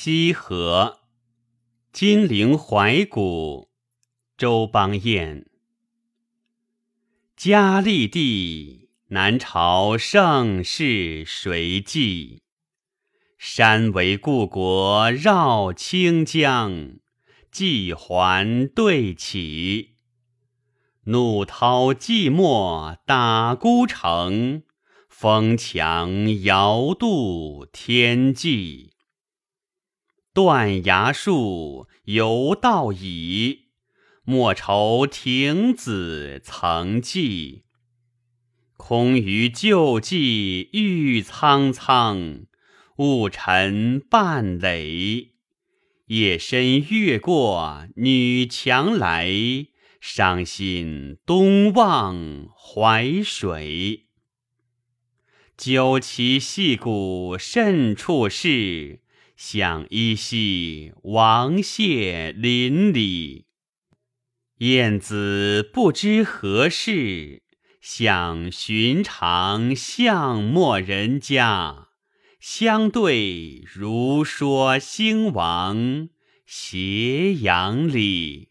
西河，金陵怀古，周邦彦。嘉丽帝，南朝盛世谁继？山为故国绕清江，纪环对起。怒涛寂寞打孤城，风墙遥渡天际。断崖树，犹道矣。莫愁亭子曾记。空余旧迹郁苍苍，雾沉半垒。夜深月过女墙来，伤心东望淮水。酒旗戏鼓甚处是？想依稀王谢邻里，燕子不知何事。想寻常巷陌人家，相对如说兴亡斜阳里。